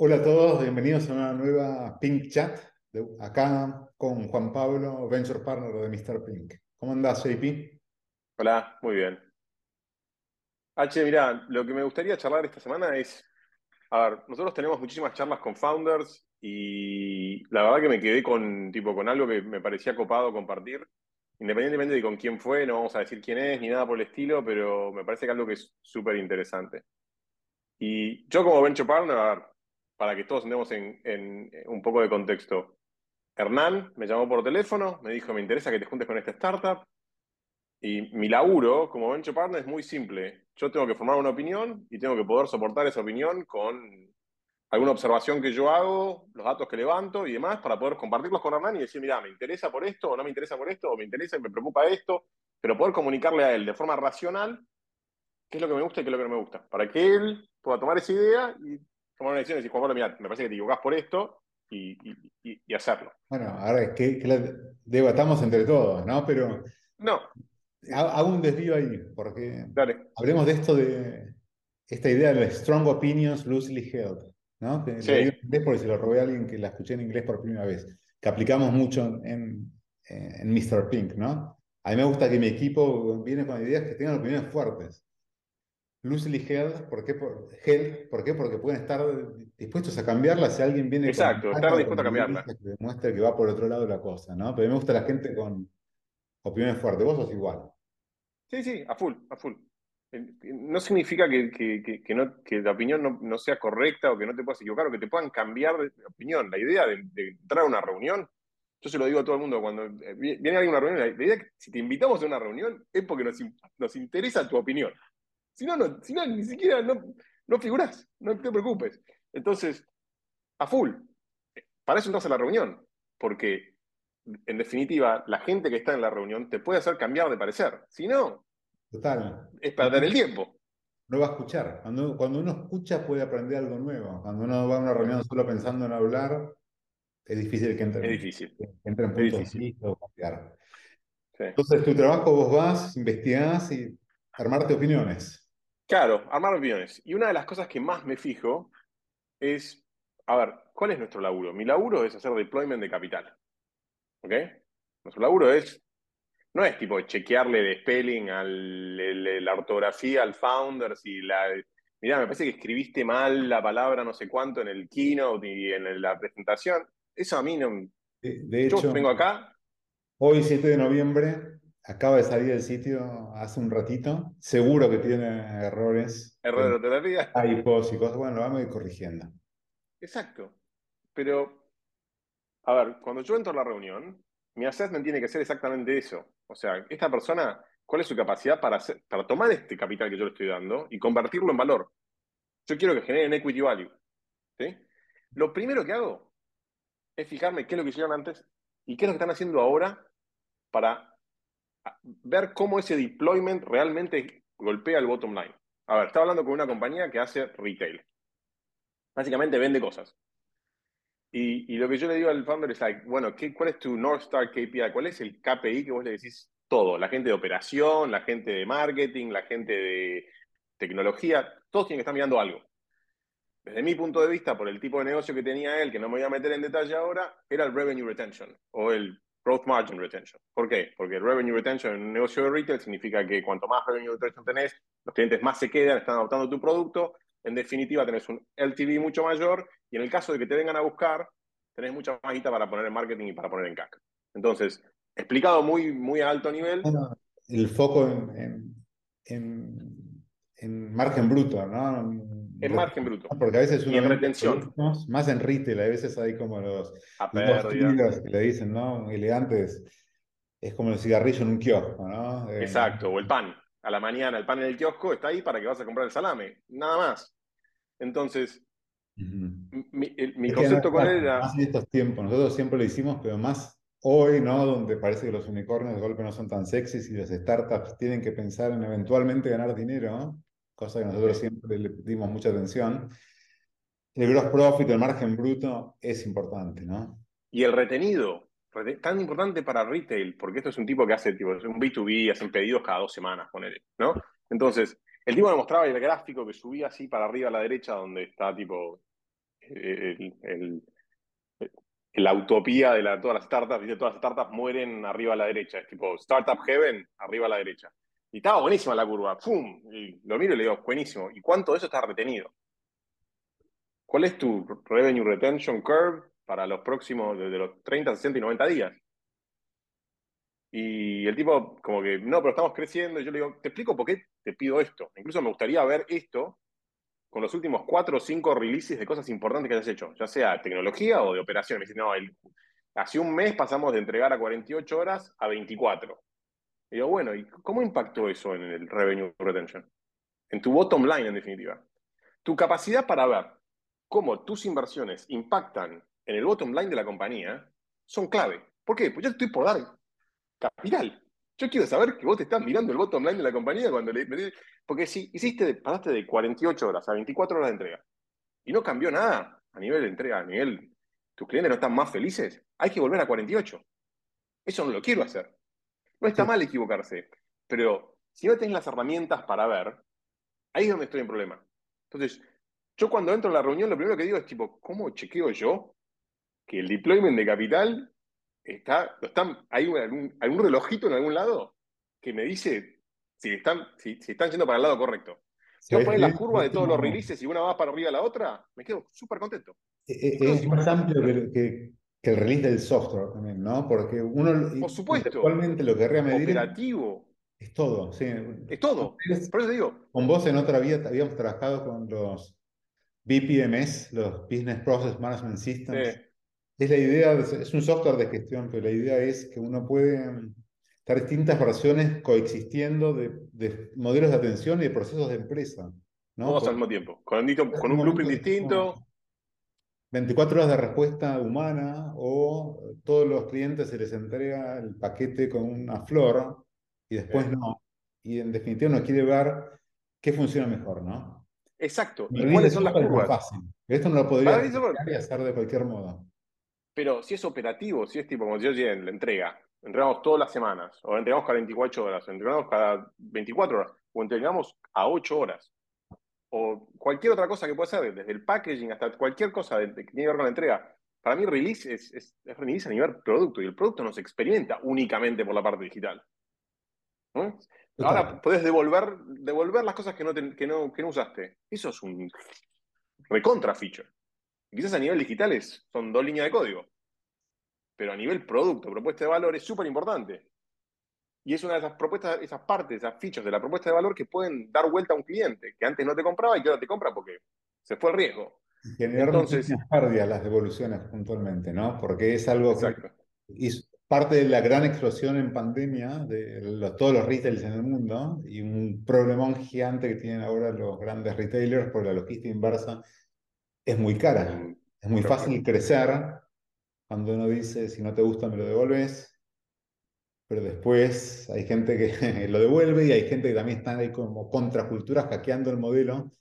Hola a todos, bienvenidos a una nueva Pink Chat, acá con Juan Pablo, Venture Partner de Mr. Pink. ¿Cómo andás, JP? Hola, muy bien. H, mira, lo que me gustaría charlar esta semana es, a ver, nosotros tenemos muchísimas charlas con founders y la verdad que me quedé con, tipo, con algo que me parecía copado compartir, independientemente de con quién fue, no vamos a decir quién es ni nada por el estilo, pero me parece que algo que es súper interesante. Y yo como Venture Partner, a ver, para que todos entremos en, en un poco de contexto, Hernán me llamó por teléfono, me dijo, me interesa que te juntes con esta startup. Y mi laburo como venture partner es muy simple. Yo tengo que formar una opinión y tengo que poder soportar esa opinión con alguna observación que yo hago, los datos que levanto y demás, para poder compartirlos con Hernán y decir, mira, me interesa por esto, o no me interesa por esto, o me interesa y me preocupa esto, pero poder comunicarle a él de forma racional qué es lo que me gusta y qué es lo que no me gusta, para que él pueda tomar esa idea y tomar una decisión y decir, Juan Pablo, mira, me parece que te equivocás por esto y, y- y- hacerlo. Bueno, ahora que, que la debatamos entre todos, ¿no? Pero No, ha- hago un desvío ahí, porque dale. hablemos de esto de esta idea de strong opinions loosely held, ¿no? Que Sí. digo en inglés porque se lo robé a alguien que la escuché en inglés por primera vez, que aplicamos mucho en, en, en Mr. Pink, ¿no? A mí me gusta que mi equipo viene con ideas que tengan opiniones fuertes. Loosely held, ¿por qué? Por, held, ¿por qué? Porque pueden estar dispuestos a cambiarla si alguien viene Exacto, estar dispuesto a cambiarla. que demuestre que va por otro lado la cosa, ¿no? Pero a mí me gusta la gente con opiniones fuertes. Vos sos igual. Sí, sí, a full, a full. No significa que, que- que- que no, que la opinión no, no sea correcta o que no te puedas equivocar o que te puedan cambiar de opinión. La idea de, de entrar a una reunión, yo se lo digo a todo el mundo, cuando eh, vi- viene alguien a una reunión, la idea es que si te invitamos a una reunión es porque nos, nos interesa tu opinión. Si no, no, si no ni siquiera no, no figurás, no te preocupes. Entonces, a full. Para eso entras a la reunión, porque en definitiva, la gente que está en la reunión te puede hacer cambiar de parecer. Si no, Total. es perder el tiempo. No va a escuchar. Cuando, cuando uno escucha puede aprender algo nuevo. Cuando uno va a una reunión solo pensando en hablar, es difícil que entre, Es difícil. que entre en puntos o cambiar. Sí. Entonces, tu trabajo vos vas, investigás y armarte opiniones. Claro, armar opiniones. Y una de las cosas que más me fijo es, a ver, ¿cuál es nuestro laburo? Mi laburo es hacer deployment de capital. ¿Ok? Nuestro laburo es, no es tipo chequearle de spelling al, el- la ortografía al founder, si la... Mirá, me parece que escribiste mal la palabra no sé cuánto en el keynote y en la presentación. Eso a mí no... De, de Yo hecho, vengo acá, hoy, 7 de noviembre, acaba de salir el sitio hace un ratito. Seguro que tiene errores, error de ortografía. typos y cosas. Bueno, lo vamos a ir corrigiendo. Exacto. Pero, a ver, cuando yo entro a la reunión, mi assessment tiene que ser exactamente eso. O sea, esta persona, ¿cuál es su capacidad para, hacer- para tomar este capital que yo le estoy dando y convertirlo en valor? Yo quiero que generen equity value. ¿sí? Lo primero que hago es fijarme qué es lo que hicieron antes y qué es lo que están haciendo ahora para ver cómo ese deployment realmente golpea el bottom line. A ver, estaba hablando con una compañía que hace retail. Básicamente vende cosas. Y, y lo que yo le digo al founder es, like, bueno, ¿qué, ¿cuál es tu North Star KPI? ¿Cuál es el KPI que vos le decís todo? La gente de operación, la gente de marketing, la gente de tecnología, todos tienen que estar mirando algo. Desde mi punto de vista, por el tipo de negocio que tenía él, que no me voy a meter en detalle ahora, era el revenue retention o el growth margin retention. ¿Por qué? Porque revenue retention en un negocio de retail significa que cuanto más revenue retention tenés, los clientes más se quedan, están adoptando tu producto, en definitiva tenés un LTV mucho mayor y en el caso de que te vengan a buscar, tenés mucha más guita para poner en marketing y para poner en CAC. Entonces, explicado muy, muy a alto nivel, el foco en, en, en- en margen bruto, ¿no? En margen bruto. Porque a veces uno Y en retención. más en retail, a veces hay como los, los que le dicen, ¿no? Elegantes. Es como el cigarrillo en un kiosco, ¿no? Eh, Exacto, o el pan. A la mañana el pan en el kiosco está ahí para que vas a comprar el salame, nada más. Entonces, ujú. mi, el- mi Es que concepto con él era, Más en estos tiempos, nosotros siempre lo hicimos, pero más hoy, ¿no? Donde parece que los unicornios de golpe no son tan sexys y las startups tienen que pensar en eventualmente ganar dinero, ¿no? Cosa que nosotros siempre le dimos mucha atención. El gross profit, el margen bruto es importante, ¿no? y el retenido, rete- tan importante para retail, porque esto es un tipo que hace tipo, es un B2B, hacen pedidos cada dos semanas, ponele, ¿no? Entonces, el tipo me mostraba el gráfico que subía así para arriba a la derecha, donde está tipo el, la utopía de todas las startups, dice, todas las startups mueren arriba a la derecha, es tipo Startup Heaven, arriba a la derecha. Y estaba buenísima la curva, ¡pum! Y lo miro y le digo, buenísimo. ¿Y cuánto de eso está retenido? ¿Cuál es tu revenue retention curve para los próximos, desde los 30, 60 y 90 días? Y el tipo, como que, no, pero estamos creciendo. Y yo le digo, te explico por qué te pido esto. Incluso me gustaría ver esto con los últimos cuatro o cinco releases de cosas importantes que hayas hecho, ya sea tecnología o de operación. Me dice, no, hace un mes pasamos de entregar a 48 horas a 24. Y digo, bueno, ¿y cómo impactó eso en el revenue retention? En tu bottom line, en definitiva. Tu capacidad para ver cómo tus inversiones impactan en el bottom line de la compañía son clave. ¿Por qué? Pues yo estoy por dar capital. Yo quiero saber que vos te estás mirando el bottom line de la compañía cuando le... Porque si hiciste, pasaste de 48 horas a 24 horas de entrega y no cambió nada a nivel de entrega, a nivel... Tus clientes no están más felices, hay que volver a 48. Eso no lo quiero hacer. No está mal equivocarse, pero si no tenés las herramientas para ver, ahí es donde estoy en problema. Entonces, yo cuando entro en la reunión, lo primero que digo es tipo, ¿cómo chequeo yo que el deployment de capital está, están, hay algún, algún relojito en algún lado que me dice si están, si, están yendo para el lado correcto. Si vos pones la curva de todos los releases y una va para arriba a la otra, me quedo súper contento. E, e, es, más amplio que, que, el release del software también, ¿no? Porque uno Por supuesto, actualmente lo querría medir. Operativo. Es todo, sí. Es todo. Por eso digo. Con vos en otra vida habíamos trabajado con los BPMS, los Business Process Management Systems. Es la idea, es un software de gestión, pero la idea es que uno puede estar distintas versiones coexistiendo de, modelos de atención y de procesos de empresa. ¿no? Todos al mismo tiempo, con, con un blueprint distinto. 24 horas de respuesta humana o todos los clientes se les entrega el paquete con una flor y después no. Y en definitiva uno quiere ver qué funciona mejor, ¿no? Exacto. ¿Y cuáles son las curvas? Esto no lo podría hacer de cualquier modo. Pero si es operativo, si es tipo como yo en la entrega, entregamos todas las semanas, o entregamos cada 24 horas, o entregamos cada 24 horas, o entregamos a 8 horas, o cualquier otra cosa que pueda ser, desde el packaging hasta cualquier cosa que tiene que ver con la entrega. Para mí, release es, es, release a nivel producto, y el producto no se experimenta únicamente por la parte digital. Ahora puedes devolver, devolver las cosas que no, que, no, que no usaste. Eso es un recontra feature. Quizás a nivel digital son dos líneas de código, pero a nivel producto, propuesta de valor es súper importante. Y es una de esas propuestas, esas partes, esas fichas de la propuesta de valor que pueden dar vuelta a un cliente que antes no te compraba y que ahora te compra porque se fue el riesgo. Generar Entonces, pérdidas las devoluciones puntualmente, ¿no? Porque es algo que es parte de la gran explosión en pandemia de todos los retailers en el mundo y un problemón gigante que tienen ahora los grandes retailers por la logística inversa es muy cara. Es muy fácil crecer cuando uno dice, si no te gusta, me lo devolves. Pero después hay gente que lo devuelve y hay gente que también está ahí como contraculturas hackeando el modelo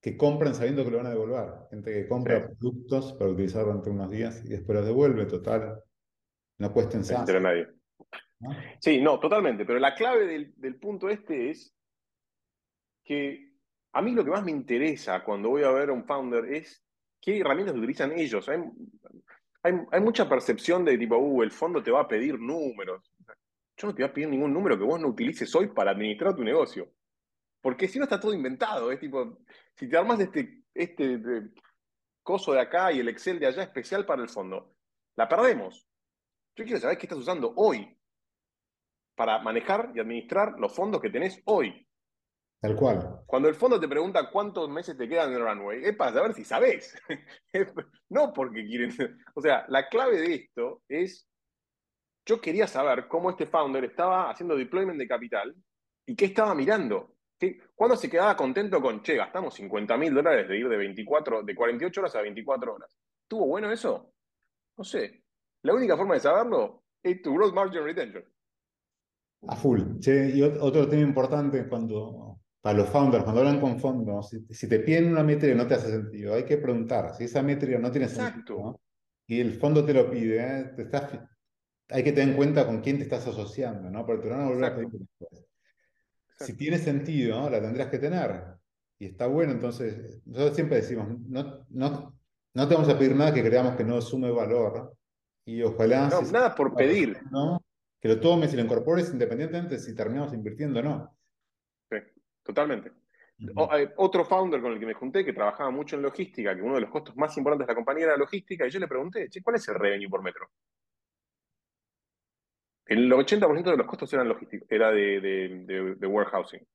que compran sabiendo que lo van a devolver. Gente que compra productos para utilizar durante unos días y después los devuelve, total. No cuesta en nadie. Sí, no, totalmente. Pero la clave del, del punto este es que a mí lo que más me interesa cuando voy a ver a un founder es qué herramientas utilizan ellos. Hay, hay, mucha percepción de tipo, uh, el fondo te va a pedir números. Yo no te voy a pedir ningún número que vos no utilices hoy para administrar tu negocio. Porque si no está todo inventado. Es tipo, si te armas este, este coso de acá y el Excel de allá especial para el fondo, la perdemos. Yo quiero saber qué estás usando hoy para manejar y administrar los fondos que tenés hoy. Tal cual. Cuando el fondo te pregunta cuántos meses te quedan en el runway, es para saber si sabes. no porque quieren. O sea, la clave de esto es. Yo quería saber cómo este founder estaba haciendo deployment de capital y qué estaba mirando. ¿Cuándo se quedaba contento con, che, gastamos 50 mil dólares de ir de, 24, de 48 horas a 24 horas? ¿Tuvo bueno eso? No sé. La única forma de saberlo es tu growth margin retention. A full. y otro tema importante cuando para los founders, cuando hablan con fondos, si, te piden una métrica no te hace sentido, hay que preguntar si esa métrica no tiene sentido y el fondo te lo pide, te estás, hay que tener en cuenta con quién te estás asociando, ¿no? porque te van a volver a pedir después. Si tiene sentido, la tendrás que tener. Y está bueno, entonces, nosotros siempre decimos, no, no, no te vamos a pedir nada que creamos que no sume valor y ojalá... No, nada por pedir. ¿no? Que lo tomes y lo incorpores independientemente de si terminamos invirtiendo o no. Sí, totalmente. otro founder con el que me junté que trabajaba mucho en logística, que uno de los costos más importantes de la compañía era logística, y yo le pregunté, ¿cuál es el revenue por metro? El 80% de los costos eran logísticos, era de, warehousing.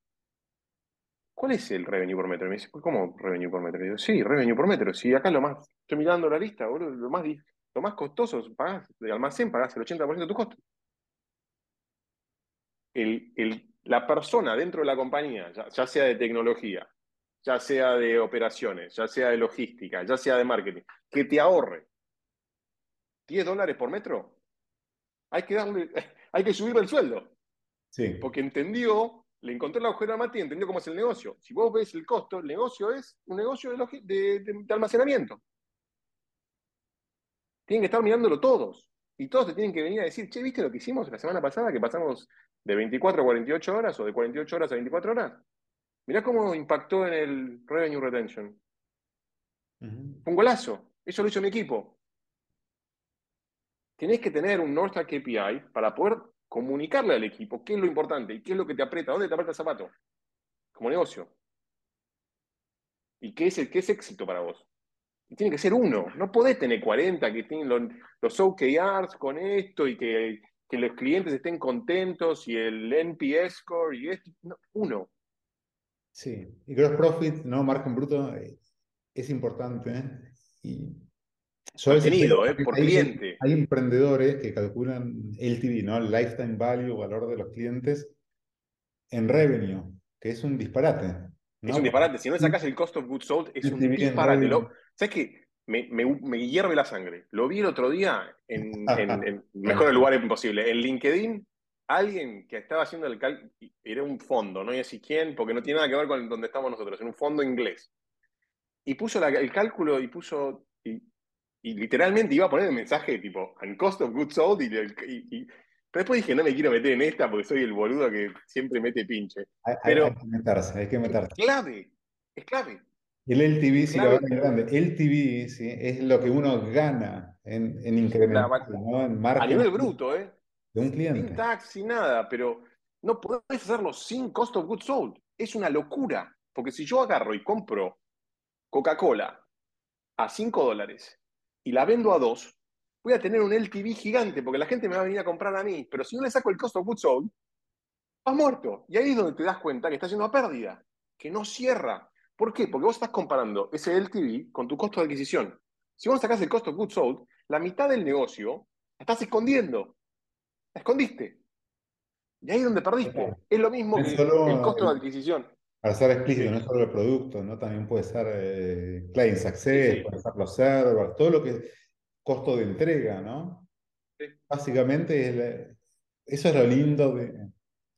¿Cuál es el revenue por metro? Me dice, ¿cómo revenue por metro? Y digo, sí, revenue por metro. Si acá lo más, estoy mirando la lista, lo más, lo más costoso, pagás, de almacén pagás el 80% de tu costo. la persona dentro de la compañía, ya, sea de tecnología, ya sea de operaciones, ya sea de logística, ya sea de marketing, que te ahorre 10 dólares por metro, hay que darle, hay que subirle el sueldo. Sí. Porque entendió, le encontró la agujero a Mati y entendió cómo es el negocio. Si vos ves el costo, el negocio es un negocio de, de, almacenamiento. Tienen que estar mirándolo todos. Y todos te tienen que venir a decir, che, ¿viste lo que hicimos la semana pasada? Que pasamos de 24 a 48 horas o de 48 horas a 24 horas. Mirá cómo impactó en el revenue retention. un golazo. Eso lo hizo mi equipo tenés que tener un North Star KPI para poder comunicarle al equipo qué es lo importante y qué es lo que te aprieta, dónde te aprieta el zapato, como negocio. ¿Y qué es, el, qué es éxito para vos? Y tiene que ser uno. No podés tener 40 que tienen los, OKRs con esto y que, los clientes estén contentos y el NPS score y esto. uno. Sí, y gross profit, no margen bruto, eh, es importante. ¿eh? Tenido, eh, por cliente. Hay emprendedores que calculan LTV, ¿no? El lifetime value, valor de los clientes, en revenue, que es un disparate. Es un disparate. Si no sacas el cost of goods sold, es un disparate. ¿Sabes qué? Me, me, hierve la sangre. Lo vi el otro día en, en, mejor lugar imposible. En LinkedIn, alguien que estaba haciendo el cálculo, era un fondo, no sé si quién, porque no tiene nada que ver con donde estamos nosotros, en un fondo inglés. Y puso el cálculo y puso y literalmente iba a poner el mensaje tipo, and cost of goods sold, y, pero después dije, no me quiero meter en esta porque soy el boludo que siempre mete pinche. Hay, pero hay que meterse, hay que meterse. Es clave, es clave. El LTV sí lo grande. LTV ¿sí? es lo que uno gana en, en incrementar, ¿no? En a nivel bruto, ¿eh? De un cliente. Sin tax, sin nada, pero no podés hacerlo sin cost of goods sold. Es una locura. Porque si yo agarro y compro Coca-Cola a 5 dólares y la vendo a dos, voy a tener un LTV gigante porque la gente me va a venir a comprar a mí. Pero si no le saco el costo of goods sold, vas muerto. Y ahí es donde te das cuenta que está haciendo a pérdida, que no cierra. ¿Por qué? Porque vos estás comparando ese LTV con tu costo de adquisición. Si vos sacás el costo of goods sold, la mitad del negocio la estás escondiendo. La escondiste. Y ahí es donde perdiste. Es lo mismo que el costo de adquisición. Para ser explícito, no solo el producto, ¿no? También puede ser eh, client success, puede ser los servers, todo lo que es costo de entrega, ¿no? Básicamente eso es lo lindo de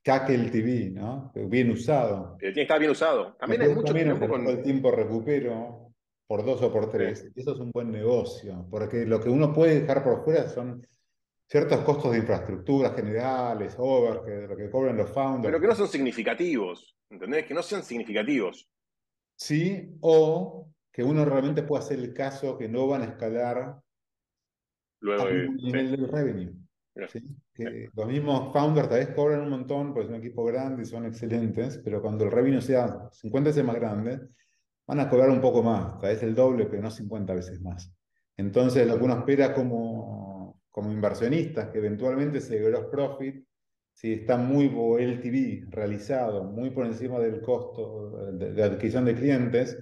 CAC TV, ¿no? Bien usado. tiene que estar bien usado. También hay mucho tiempo con... el tiempo recupero por dos o por tres. Eso es un buen negocio, porque lo que uno puede dejar por fuera son ciertos costos de infraestructura generales, overhead, lo que cobran los founders. Pero que no son significativos. ¿Entendés? Que no sean significativos. Sí, o que uno realmente pueda hacer el caso que no van a escalar Luego, a nivel del revenue. Que los mismos founders tal vez cobran un montón, pues es un equipo grande y son excelentes, pero cuando el revenue sea 50 veces más grande, van a cobrar un poco más, tal vez el doble, pero no 50 veces más. Entonces, lo que uno espera como, como inversionistas, que eventualmente ese gross profit si está muy LTV realizado, muy por encima del costo de, adquisición de clientes,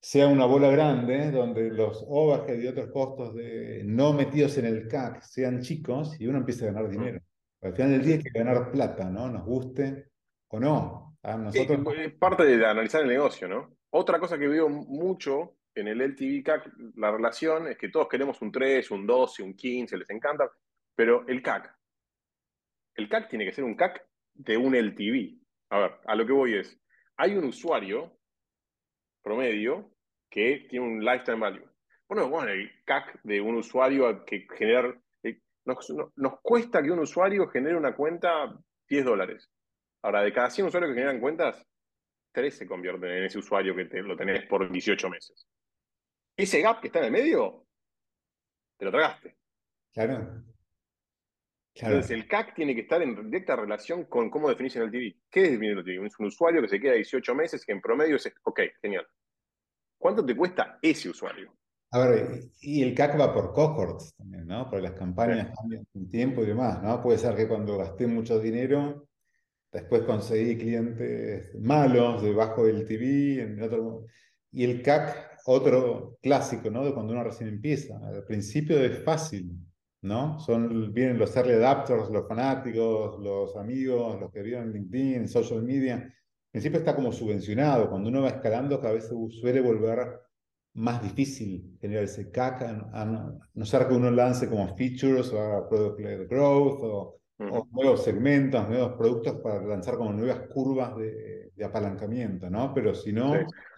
sea una bola grande donde los overhead y otros costos de, no metidos en el CAC sean chicos y uno empieza a ganar dinero. Al final del día hay que ganar plata, ¿no? Nos guste o no. A nosotros... es parte de analizar el negocio, ¿no? Otra cosa que veo mucho en el LTV CAC, la relación es que todos queremos un 3, un 12, un 15, les encanta, pero el CAC, el CAC tiene que ser un CAC de un LTV. A ver, a lo que voy es, hay un usuario promedio que tiene un lifetime value. Bueno, bueno, el CAC de un usuario que genera... Eh, nos, cuesta que un usuario genere una cuenta 10 dólares. Ahora, de cada 100 usuarios que generan cuentas, 3 se convierten en ese usuario que lo tenés por 18 meses. ese gap que está en el medio, te lo tragaste. Claro. Entonces, el CAC tiene que estar en directa relación con cómo definís el TV. ¿Qué es definir el TV? Es un usuario que se queda 18 meses, que en promedio es, ok, genial. ¿Cuánto te cuesta ese usuario? A ver, y el CAC va por cohorts también, ¿no? Porque las campañas cambian en tiempo y demás, ¿no? Puede ser que cuando gasté mucho dinero, después conseguí clientes malos debajo del TV, en otro... Y el CAC, otro clásico, ¿no? De cuando uno recién empieza. Al principio es fácil, ¿no? Son, vienen los early adapters, los fanáticos, los amigos, los que viven en LinkedIn, en social media. Principio está como subvencionado. Cuando uno va escalando, cada vez suele volver más difícil generar ese CAC, a, no, ser que uno lance como features o haga product growth o, nuevos segmentos, nuevos productos para lanzar como nuevas curvas de, apalancamiento, ¿no? Pero si no,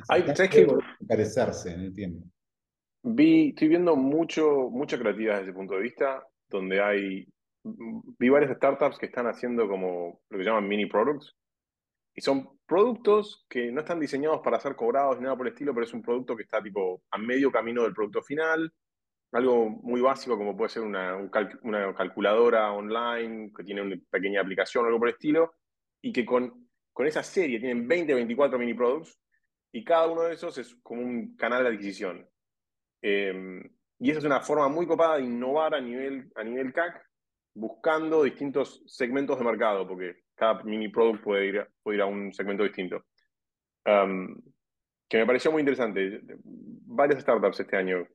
hay, ¿sabes que encarecerse en el tiempo. Vi, estoy viendo mucho, mucha creatividad desde ese punto de vista, donde hay, vi varias startups que están haciendo como lo que llaman mini products, y son productos que no están diseñados para ser cobrados ni nada por el estilo, pero es un producto que está tipo a medio camino del producto final, algo muy básico como puede ser una, una calculadora online que tiene una pequeña aplicación o algo por el estilo, y que con, con esa serie tienen 20, 24 mini products, y cada uno de esos es como un canal de adquisición. Em, y esa es una forma muy copada de innovar a nivel, a nivel CAC, buscando distintos segmentos de mercado, porque cada mini product puede ir, puede ir a un segmento distinto. Em, que me pareció muy interesante. Varias startups este año,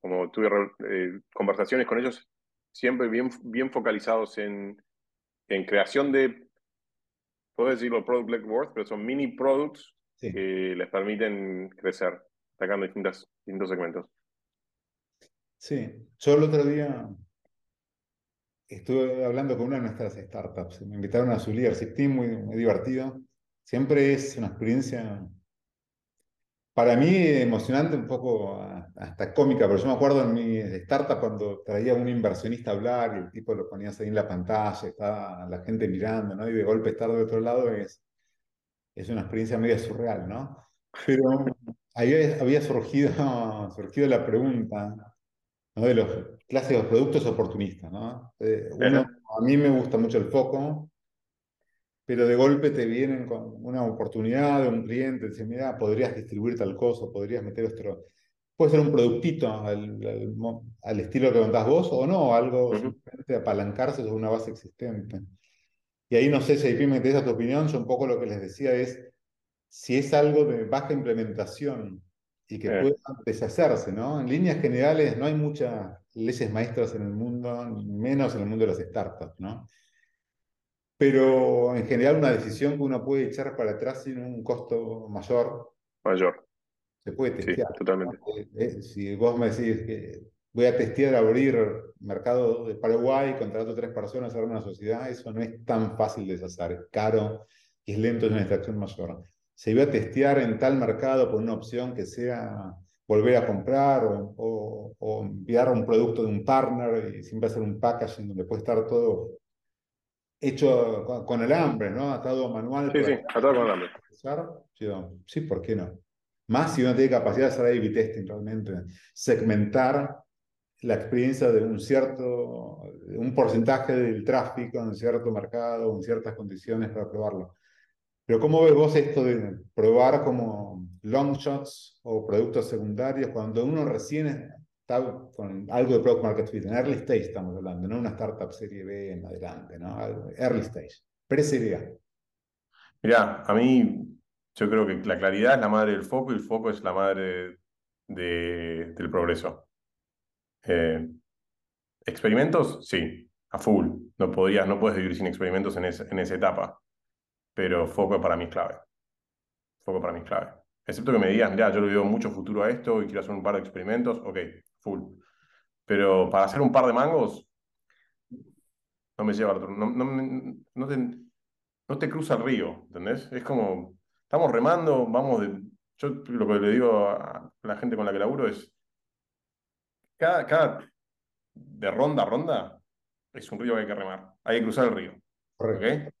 como tuve eh, conversaciones con ellos, siempre bien, bien focalizados en, en creación de, puedo decirlo, product-led worth, pero son mini products que les permiten crecer, atacando distintos segmentos. Sí, yo el otro día estuve hablando con una de nuestras startups. Me invitaron a su leadership team, muy, muy divertido. Siempre es una experiencia, para mí, emocionante, un poco hasta cómica, pero yo me acuerdo en mi startup cuando traía un inversionista a hablar y el tipo lo ponías ahí en la pantalla, estaba la gente mirando, ¿no? Y de golpe estar de otro lado es, es una experiencia media surreal, ¿no? Pero ahí había surgido, surgido la pregunta, de los clásicos productos oportunistas. ¿no? Eh, a mí me gusta mucho el foco, pero de golpe te vienen con una oportunidad de un cliente, te mira, podrías distribuir tal cosa, podrías meter otro... Puede ser un productito al, al, estilo que contás vos o no, algo simplemente apalancarse sobre una base existente. Y ahí no sé si ahí me interesa tu opinión, yo un poco lo que les decía es, si es algo de baja implementación y que pueda deshacerse, ¿no? En líneas generales no hay muchas leyes maestras en el mundo, menos en el mundo de las startups, ¿no? Pero en general una decisión que uno puede echar para atrás sin un costo mayor. Mayor. Se puede testear. Sí, totalmente. Eh, eh, si vos me decís que voy a testear abrir mercado de Paraguay, contrato tres personas, hacer una sociedad, eso no es tan fácil de deshacer, es caro y es lento en una extracción mayor se iba a testear en tal mercado por una opción que sea volver a comprar o, enviar un producto de un partner y siempre hacer un packaging donde puede estar todo hecho con, el hambre, ¿no? Atado manual. Sí, sí, atado con el hambre. Sí, ¿por qué no? Más si uno tiene capacidad de hacer A-B testing realmente, segmentar la experiencia de un cierto, un porcentaje del tráfico en cierto mercado, en ciertas condiciones para probarlo. Pero ¿cómo ves vos esto de probar como long shots o productos secundarios cuando uno recién está con algo de product market fit? En early stage estamos hablando, no una startup serie B en adelante, ¿no? Early stage, pre-serie. Mirá, a mí yo creo que la claridad es la madre del foco y el foco es la madre del progreso. Eh, ¿Experimentos? Sí, a full. No, podrías, no puedes vivir sin experimentos en, en esa etapa pero foco para mí es clave. Foco para mí es clave. Excepto que me digas, mira, yo le veo mucho futuro a esto y quiero hacer un par de experimentos, ok, full. Pero para hacer un par de mangos, no me lleva. No, no, no, te, no te cruza el río, ¿entendés? Es como, estamos remando, vamos de. Yo lo que le digo a la gente con la que laburo es. Cada, cada de ronda a ronda es un río que hay que remar. Hay que cruzar el río. Correcto.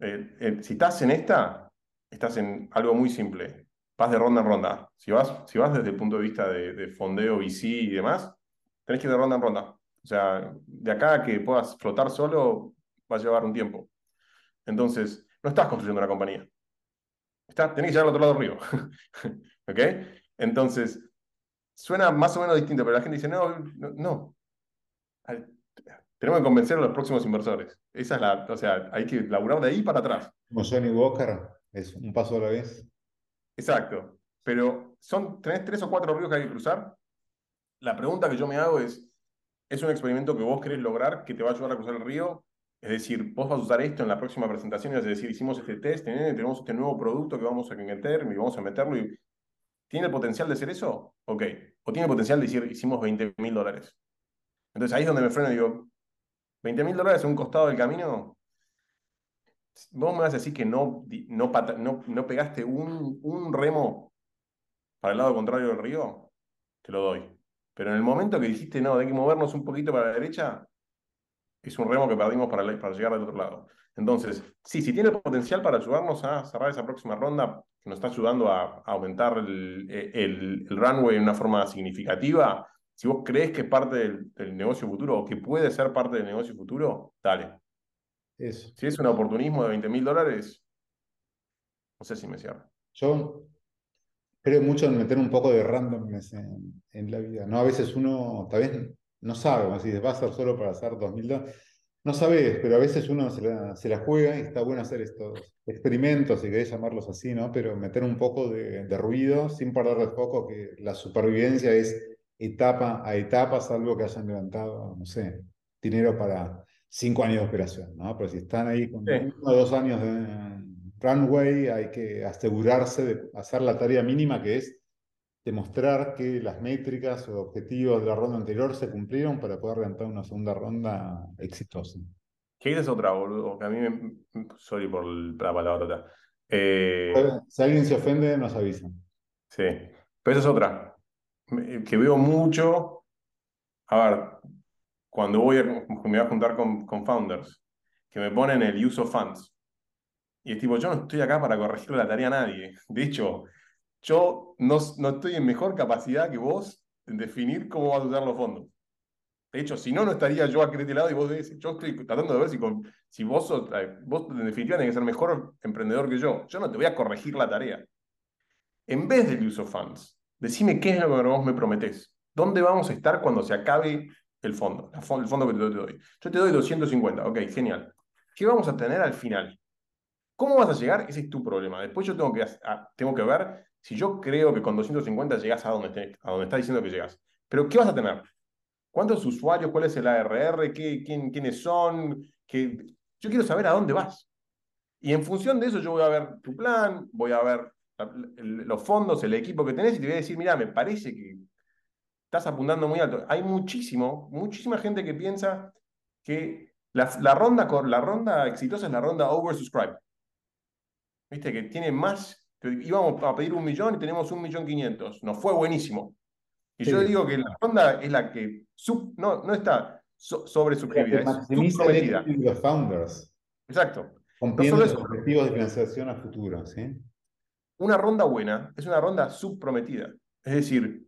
Eh, si estás en esta, estás en algo muy simple. vas de ronda en ronda. Si vas, si vas desde el punto de vista de, de fondeo, VC y demás, tenés que ir de ronda en ronda. O sea, de acá a que puedas flotar solo, va a llevar un tiempo. Entonces, no estás construyendo una compañía. Está, tenés que llegar al otro lado del río. ¿Ok? Entonces, suena más o menos distinto, pero la gente dice, no, no. Tenemos que convencer a los próximos inversores. Esa es la, o sea, hay que laburar de ahí para atrás. Como Johnny Walker, es un paso a la vez. Exacto. Pero son, tenés tres o cuatro ríos que hay que cruzar. La pregunta que yo me hago es, ¿es un experimento que vos querés lograr que te va a ayudar a cruzar el río? Es decir, vos vas a usar esto en la próxima presentación, es decir, hicimos este test, tenemos este nuevo producto que vamos a meter y vamos a meterlo y ¿Tiene el potencial de ser eso? Ok. O tiene el potencial de decir, hicimos 20 mil dólares. Entonces ahí es donde me freno y digo, 20 mil dólares en un costado del camino. Vos me vas a decir que no, no, no, pegaste un, un remo para el lado contrario del río, te lo doy. Pero en el momento que dijiste, no, hay que movernos un poquito para la derecha, es un remo que perdimos para, llegar al otro lado. Entonces, sí, si tiene potencial para ayudarnos a cerrar esa próxima ronda, que nos está ayudando a, aumentar el, el, runway de una forma significativa, si vos crees que es parte del, negocio futuro o que puede ser parte del negocio futuro, dale. Eso. Si es un oportunismo de 20 mil dólares, no sé si me cierra. Yo creo mucho en meter un poco de randomness en, en la vida. ¿no? A veces uno tal vez no sabe, si va a ser solo para hacer 2 mil dólares no sabes, pero a veces uno se la, se la, juega y está bueno hacer estos experimentos, si querés llamarlos así, ¿no? Pero meter un poco de, de ruido sin perder de foco que la supervivencia es etapa a etapa, salvo que hayan levantado, no sé, dinero para cinco años de operación, ¿no? Pero si están ahí con uno o dos años de runway, hay que asegurarse de hacer la tarea mínima que es demostrar que las métricas o objetivos de la ronda anterior se cumplieron para poder levantar una segunda ronda exitosa. ¿Qué es otra, boludo? Que a mí me... Sorry por la palabra. Eh... Si alguien se ofende, nos avisan. Sí, pero esa es otra. Que veo mucho. A ver, cuando voy a, me voy a juntar con, con founders, que me ponen el use of funds. Y es tipo, yo no estoy acá para corregir la tarea a nadie. De hecho, yo no, no estoy en mejor capacidad que vos en definir cómo vas a usar los fondos. De hecho, si no, no estaría yo de este lado y vos decís, yo estoy tratando de ver si, con, si vos, sos, eh, vos en definitiva tenés que ser mejor emprendedor que yo. Yo no te voy a corregir la tarea. En vez del use of funds, decime qué es lo que vos me prometés. ¿Dónde vamos a estar cuando se acabe el fondo? El fondo que te doy. Yo te doy 250, ok, genial. ¿Qué vamos a tener al final? ¿Cómo vas a llegar? Ese es tu problema. Después yo tengo que, tengo que ver si yo creo que con 250 llegas a donde, a donde está diciendo que llegas, pero ¿qué vas a tener? ¿Cuántos usuarios? ¿Cuál es el ARR? ¿Qué, quién, ¿Quiénes son? Yo quiero saber a dónde vas. Y en función de eso yo voy a ver tu plan, voy a ver los fondos, el equipo que tenés y te voy a decir, mira, me parece que estás apuntando muy alto. Hay muchísimo, muchísima gente que piensa que la, la ronda, la ronda exitosa es la ronda oversubscribed. ¿Viste? Que tiene más íbamos a pedir un millón y tenemos un millón quinientos. Nos fue buenísimo. Y yo digo que la ronda es la que sub, no, no está sobre suscribida, es subprometida. los founders. Exacto. Cumpliendo los objetivos de financiación a futuro. ¿sí? Una ronda buena es una ronda subprometida. Es decir,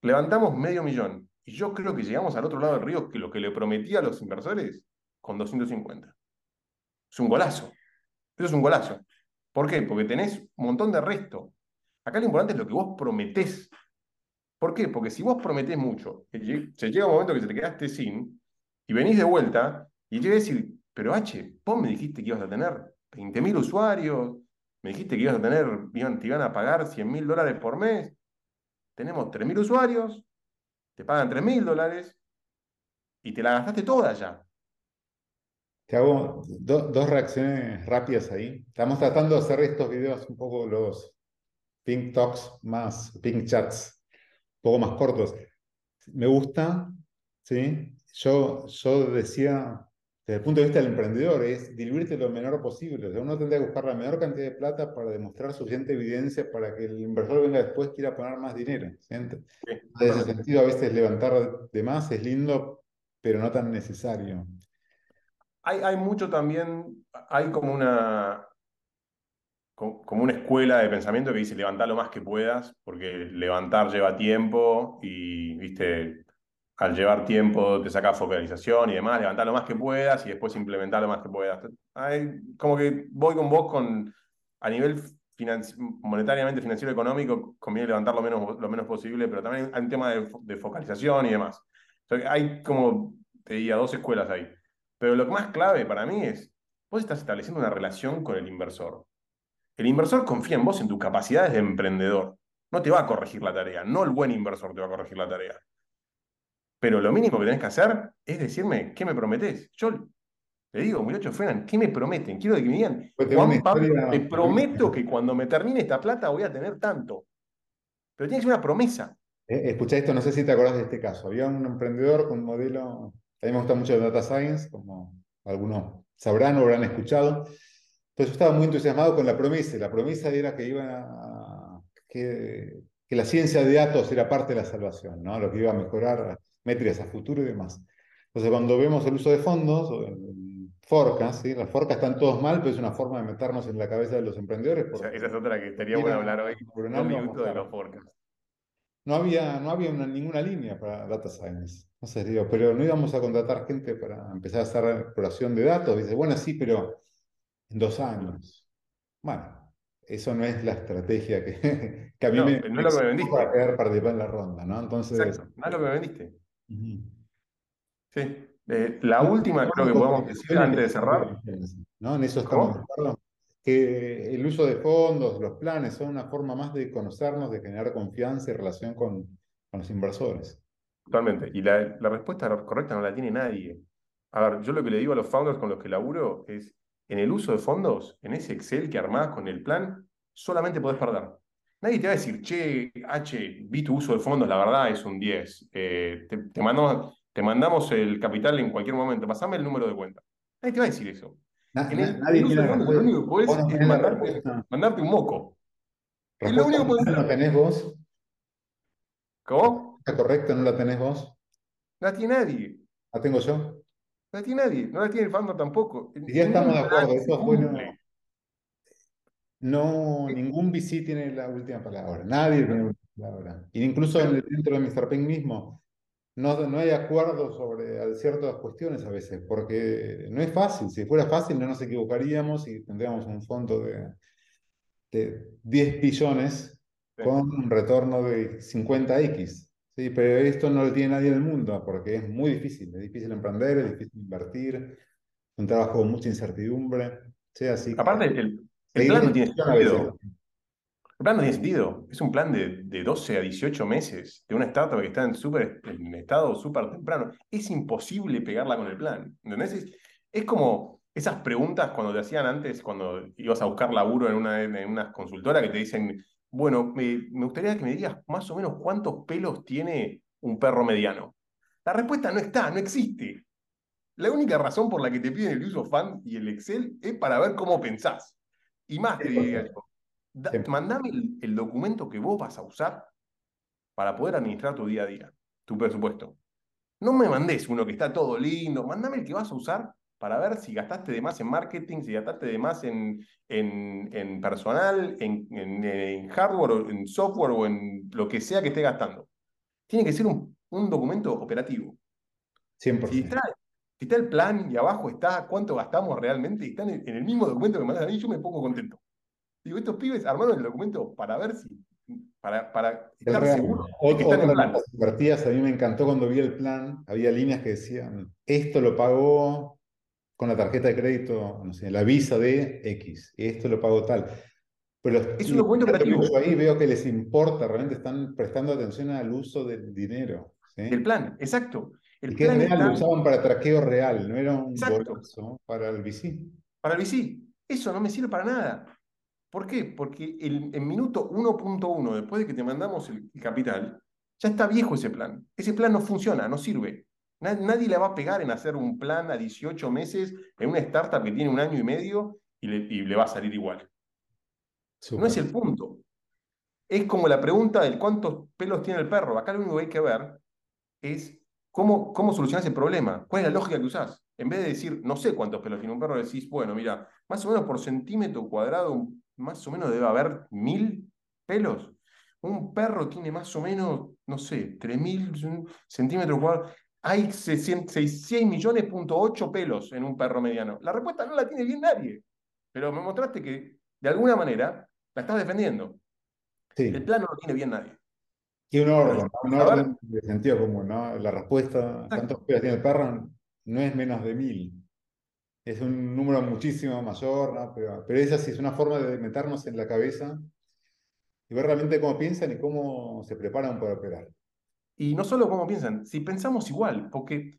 levantamos medio millón y yo creo que llegamos al otro lado del río que lo que le prometí a los inversores con 250. Es un golazo. Eso es un golazo. ¿Por qué? Porque tenés un montón de resto. Acá lo importante es lo que vos prometés. ¿Por qué? Porque si vos prometés mucho, se llega un momento que se te quedaste sin, y venís de vuelta, y llega a decir, pero H, vos me dijiste que ibas a tener 20.000 usuarios, me dijiste que ibas a tener, te iban a pagar 100.000 dólares por mes, tenemos 3.000 usuarios, te pagan 3.000 dólares, y te la gastaste toda ya. Te hago dos reacciones rápidas ahí. Estamos tratando de hacer estos videos un poco los pink talks más, pink chats, un poco más cortos. Me gusta, ¿sí? Yo, yo decía, desde el punto de vista del emprendedor, es diluirte lo menor posible. O sea, uno tendría que buscar la menor cantidad de plata para demostrar suficiente evidencia para que el inversor venga después quiera poner más dinero. ¿sí? En ese sentido, a veces levantar de más es lindo, pero no tan necesario hay, mucho también, hay como una, como una escuela de pensamiento que dice levantar lo más que puedas, porque levantar lleva tiempo y, viste, al llevar tiempo te saca focalización y demás, levantar lo más que puedas y después implementar lo más que puedas. como que voy con vos con, a nivel monetariamente, financiero, económico, conviene levantar lo menos, lo menos posible, pero también hay un tema de, focalización y demás. hay como, te diría, dos escuelas ahí. Pero lo más clave para mí es, vos estás estableciendo una relación con el inversor. El inversor confía en vos, en tus capacidades de emprendedor. No te va a corregir la tarea, no el buen inversor te va a corregir la tarea. Pero lo mínimo que tenés que hacer es decirme, ¿qué me prometés? Yo le digo, muchachos, Frenan, ¿qué me prometen? Quiero que me digan, pues Juan Pablo, te prometo que cuando me termine esta plata voy a tener tanto. Pero tiene que ser una promesa. Eh, escucha esto, no sé si te acordás de este caso. Había un emprendedor con un modelo, a mí me gusta mucho el data science, como algunos sabrán o habrán escuchado. Entonces yo estaba muy entusiasmado con la promesa. La promesa era que iba que, que, la ciencia de datos era parte de la salvación, ¿no? lo que iba a mejorar métricas a futuro y demás. Entonces cuando vemos el uso de fondos, forcas, ¿sí? Las forcas están todos mal, pero es una forma de meternos en la cabeza de los emprendedores. Esa, es otra que estaría bueno hablar hoy, un minuto de los forcas. No había, no había ninguna línea para data science. No sé, digo, pero no íbamos a contratar gente para empezar a hacer exploración de datos. Dice, bueno, sí, pero en dos años. Bueno, eso no es la estrategia que, que a mí me, no lo que me vendiste. para poder participar en la ronda, ¿no? Entonces, Exacto, no lo que me vendiste. Sí. Eh, la última, creo que podemos decir antes de cerrar. ¿no? En eso estamos de acuerdo. Que el uso de fondos, los planes, son una forma más de conocernos, de generar confianza y relación con, con los inversores. Totalmente. Y la, la, respuesta correcta no la tiene nadie. A ver, yo lo que le digo a los founders con los que laburo es, en el uso de fondos, en ese Excel que armás con el plan, solamente podés perder. Nadie te va a decir, che, H, vi tu uso de fondos, la verdad es un 10. Eh, te, te, mandamos, te mandamos el capital en cualquier momento, pasame el número de cuenta. Nadie te va a decir eso. nadie tiene lo único que puedes es mandarte, un moco. Es lo único que ¿No la tenés vos? ¿Cómo? ¿Está correcto? ¿No la tenés vos? No la tiene nadie. ¿La tengo yo? No la tiene nadie. No la tiene el fondo tampoco. Y ya estamos de acuerdo. Eso fue no, ningún VC tiene la última palabra. Nadie tiene la última palabra. Y incluso dentro de Mr. Pink mismo, no, no hay acuerdo sobre ciertas cuestiones a veces, porque no es fácil. Si fuera fácil no nos equivocaríamos y tendríamos un fondo de, de 10 billones con un retorno de 50x. Sí, pero esto no lo tiene nadie en el mundo porque es muy difícil. Es difícil emprender, es difícil invertir, un trabajo con mucha incertidumbre. Sí, así Aparte, el, el plan no tiene sentido. El plan no tiene sentido. Es un plan de, de 12 a 18 meses de una startup que está en, super, en estado súper temprano. Es imposible pegarla con el plan. ¿Entendés? Es, como esas preguntas cuando te hacían antes, cuando ibas a buscar laburo en una, en una consultora que te dicen, bueno, me, me gustaría que me digas más o menos cuántos pelos tiene un perro mediano. La respuesta no está, no existe. La única razón por la que te piden el uso fan y el Excel es para ver cómo pensás. Y más te diría mandame el, documento que vos vas a usar para poder administrar tu día a día, tu presupuesto. No me mandes uno que está todo lindo, mandame el que vas a usar para ver si gastaste de más en marketing, si gastaste de más en, en, personal, en, en, hardware, o en software o en lo que sea que esté gastando. Tiene que ser un, documento operativo. 100%. Si está, si está, el plan y abajo está cuánto gastamos realmente y está en el, mismo documento que mandas a mí, yo me pongo contento. Digo, estos pibes armaron el documento para ver si, para, para estar seguros de que están en plan. a mí me encantó cuando vi el plan, había líneas que decían, esto lo pagó con la tarjeta de crédito, no sé, la visa de X, esto lo pagó tal. Pero es un documento creativo. ahí veo que les importa, realmente están prestando atención al uso del dinero. El plan, exacto. El que plan real, lo usaban para traqueo real, no era un bolazo para el VC. Para el VC. Eso no me sirve para nada. ¿Por qué? Porque el, en minuto 1.1, después de que te mandamos el, capital, ya está viejo ese plan. Ese plan no funciona, no sirve. Nadie, le va a pegar en hacer un plan a 18 meses en una startup que tiene un año y medio y le, va a salir igual. No es el punto. Es como la pregunta del cuántos pelos tiene el perro. Acá lo único que hay que ver es cómo, cómo solucionar ese problema. ¿Cuál es la lógica que usás? En vez de decir, no sé cuántos pelos tiene un perro, decís, bueno, mira, más o menos por centímetro cuadrado más o menos debe haber mil pelos. Un perro tiene más o menos, no sé, 3.000 centímetros cuadrados. Hay 6 millones punto 8 pelos en un perro mediano. La respuesta no la tiene bien nadie. Pero me mostraste que, de alguna manera, la estás defendiendo. El plan no lo tiene bien nadie. Y un orden, un orden de sentido común, ¿no? La respuesta, ¿cuántos pelos tiene el perro? No es menos de mil. Es un número muchísimo mayor, ¿no? Pero, pero esa sí es una forma de meternos en la cabeza y ver realmente cómo piensan y cómo se preparan para operar. Y no solo cómo piensan, si pensamos igual, porque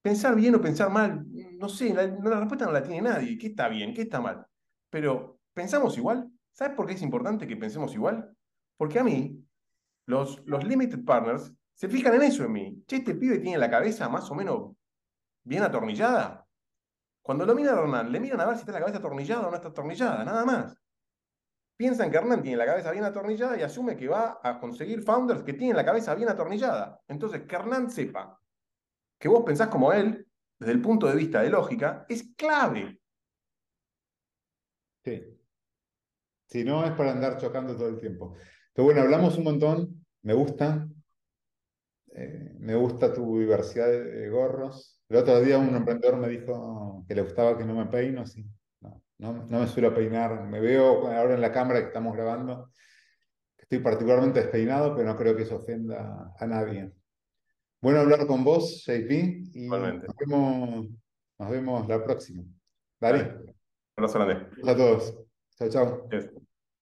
pensar bien o pensar mal, no sé, la, la respuesta no la tiene nadie. ¿Qué está bien? ¿Qué está mal? Pero, ¿pensamos igual? ¿Sabes por qué es importante que pensemos igual? Porque a mí, los, los limited partners se fijan en eso en mí. Che, este pibe tiene la cabeza más o menos bien atornillada. Cuando lo miran a Hernán, le miran a ver si está la cabeza atornillada o no está atornillada, nada más. Piensan que Hernán tiene la cabeza bien atornillada y asume que va a conseguir founders que tienen la cabeza bien atornillada. Entonces, que Hernán sepa que vos pensás como él, desde el punto de vista de lógica, es clave. Sí. Si no, es para andar chocando todo el tiempo. Pero bueno, hablamos un montón, me gusta. Eh, me gusta tu diversidad de, gorros. El otro día un emprendedor me dijo que le gustaba que no me peino, sí. No, no, me suelo peinar. Me veo ahora en la cámara que estamos grabando. Estoy particularmente despeinado, pero no creo que eso ofenda a nadie. Bueno hablar con vos, JP, y nos vemos, nos vemos la próxima. Dale. Abrazo grande. a todos. Chao, chao.